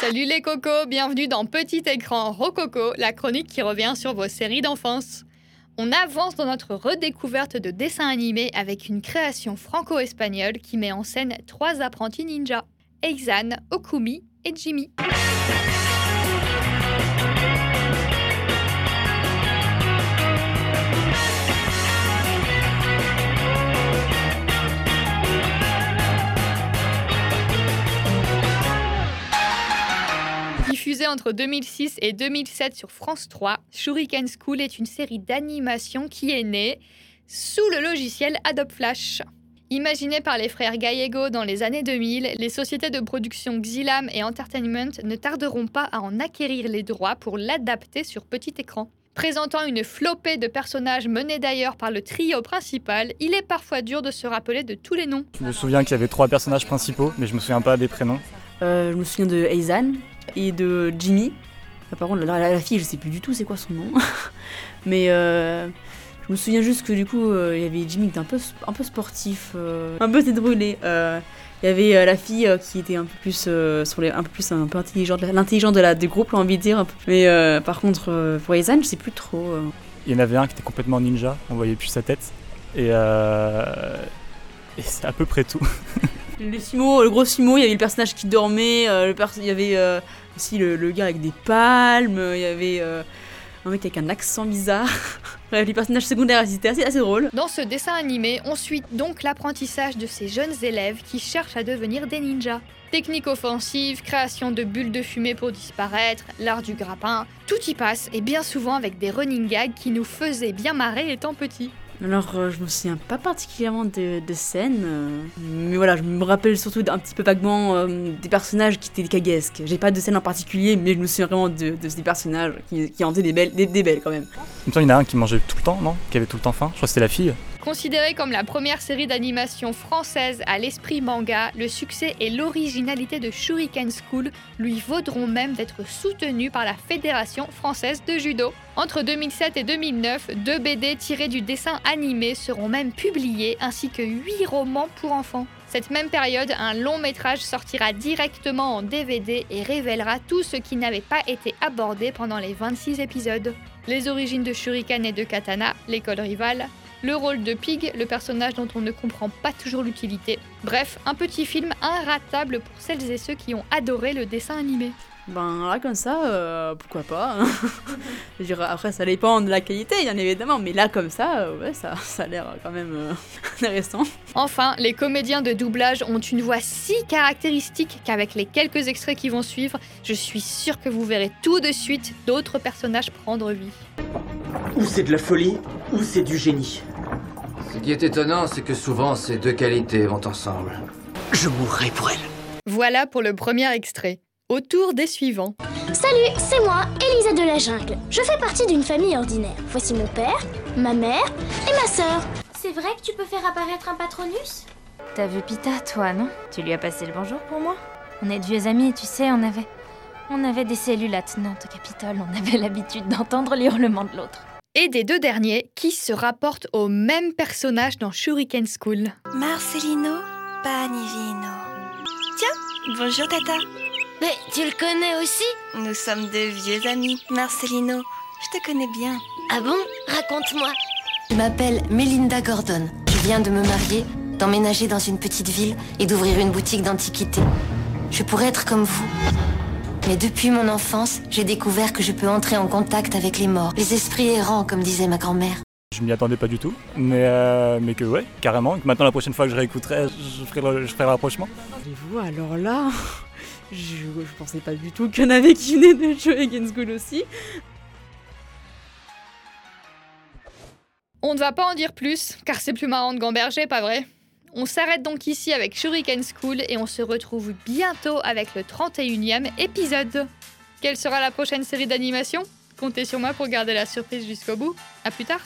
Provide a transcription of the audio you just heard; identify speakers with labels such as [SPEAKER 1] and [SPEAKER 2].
[SPEAKER 1] Salut les cocos, bienvenue dans Petit écran Rococo, la chronique qui revient sur vos séries d'enfance. On avance dans notre redécouverte de dessins animés avec une création franco-espagnole qui met en scène trois apprentis ninjas, Eizan, Okumi et Jimmy. Diffusée entre 2006 et 2007 sur France 3, Shuriken School est une série d'animation qui est née sous le logiciel Adobe Flash. Imaginée par les frères Gallego dans les années 2000, les sociétés de production Xilam et Entertainment ne tarderont pas à en acquérir les droits pour l'adapter sur petit écran. Présentant une flopée de personnages menés d'ailleurs par le trio principal, il est parfois dur de se rappeler de tous les noms.
[SPEAKER 2] Je me souviens qu'il y avait trois personnages principaux, mais je me souviens pas des prénoms.
[SPEAKER 3] Euh, je me souviens de Eizan et de Jimmy. Ah, par contre, la, fille, je sais plus du tout c'est quoi son nom. Mais euh, je me souviens juste que du coup, euh, il y avait Jimmy qui était un peu, sportif, euh, un peu tête brûlée. Il y avait la fille qui était un peu plus, un peu plus intelligente, l'intelligente de la du groupe, j'ai envie de dire. Mais par contre, pour Eizan, je sais plus trop.
[SPEAKER 2] Il y en avait un qui était complètement ninja, on voyait plus sa tête. Et c'est à peu près tout.
[SPEAKER 3] Le Simo, le gros Simo, il y avait le personnage qui dormait, euh, il y avait euh, aussi le, gars avec des palmes, euh, il y avait un mec avec un accent bizarre. Les personnages secondaires, c'était assez, assez drôle.
[SPEAKER 1] Dans ce dessin animé, on suit donc l'apprentissage de ces jeunes élèves qui cherchent à devenir des ninjas. Technique offensive, création de bulles de fumée pour disparaître, l'art du grappin, tout y passe et bien souvent avec des running gags qui nous faisaient bien marrer étant petits.
[SPEAKER 3] Alors, euh, je me souviens pas particulièrement de, de scènes, euh, mais voilà, je me rappelle surtout un petit peu vaguement euh, des personnages qui étaient caguesques. J'ai pas de scène en particulier, mais je me souviens vraiment de, de ces personnages qui, qui en faisaient des belles, des, des belles quand même.
[SPEAKER 2] Il me semble qu'il y en a un qui mangeait tout le temps, non? Qui avait tout le temps faim? Je crois que c'était la fille.
[SPEAKER 1] Considérée comme la première série d'animation française à l'esprit manga, le succès et l'originalité de Shuriken School lui vaudront même d'être soutenu par la Fédération française de judo. Entre 2007 et 2009, deux BD tirés du dessin animé seront même publiés ainsi que huit romans pour enfants. Cette même période, un long métrage sortira directement en DVD et révélera tout ce qui n'avait pas été abordé pendant les 26 épisodes. Les origines de Shuriken et de Katana, l'école rivale, le rôle de Pig, le personnage dont on ne comprend pas toujours l'utilité. Bref, un petit film inratable pour celles et ceux qui ont adoré le dessin animé.
[SPEAKER 3] Ben là comme ça, euh, pourquoi pas hein. Je dire, Après ça dépend de la qualité bien évidemment, mais là comme ça, euh, ouais ça, ça a l'air quand même euh, intéressant.
[SPEAKER 1] Enfin, les comédiens de doublage ont une voix si caractéristique qu'avec les quelques extraits qui vont suivre, je suis sûre que vous verrez tout de suite d'autres personnages prendre vie.
[SPEAKER 4] Ou c'est de la folie, ou c'est du génie.
[SPEAKER 5] Ce qui est étonnant, c'est que souvent ces deux qualités vont ensemble.
[SPEAKER 4] Je mourrai pour elle.
[SPEAKER 1] Voilà pour le premier extrait. Au tour des suivants.
[SPEAKER 6] Salut, c'est moi, Elisa de la Jungle. Je fais partie d'une famille ordinaire. Voici mon père, ma mère et ma sœur.
[SPEAKER 7] C'est vrai que tu peux faire apparaître un patronus?
[SPEAKER 8] T'as vu Pita, toi, non? Tu lui as passé le bonjour pour moi? On est de vieux amis, tu sais, on avait... On avait des cellules attenantes au Capitole, on avait l'habitude d'entendre les hurlements de l'autre.
[SPEAKER 1] Et des deux derniers qui se rapportent au même personnage dans Shuriken School.
[SPEAKER 9] Marcelino Panivino. Tiens, bonjour Tata.
[SPEAKER 7] Mais tu le connais aussi?
[SPEAKER 9] Nous sommes de vieux amis, Marcelino. Je te connais bien.
[SPEAKER 7] Ah bon? Raconte-moi.
[SPEAKER 10] Je m'appelle Melinda Gordon. Je viens de me marier, d'emménager dans une petite ville et d'ouvrir une boutique d'antiquités. Je pourrais être comme vous. Mais depuis mon enfance, j'ai découvert que je peux entrer en contact avec les morts, les esprits errants, comme disait ma grand-mère.
[SPEAKER 2] Je m'y attendais pas du tout, mais, euh, mais que ouais, carrément. que Maintenant, la prochaine fois que je réécouterai, je ferai le, je ferai le rapprochement.
[SPEAKER 3] Vous alors là, je, je pensais pas du tout qu'il y en avait qui venaient de jouer Against aussi.
[SPEAKER 1] On ne va pas en dire plus, car c'est plus marrant de gamberger, pas vrai? On s'arrête donc ici avec Shuriken School et on se retrouve bientôt avec le 31e épisode. Quelle sera la prochaine série d'animation? Comptez sur moi pour garder la surprise jusqu'au bout. À plus tard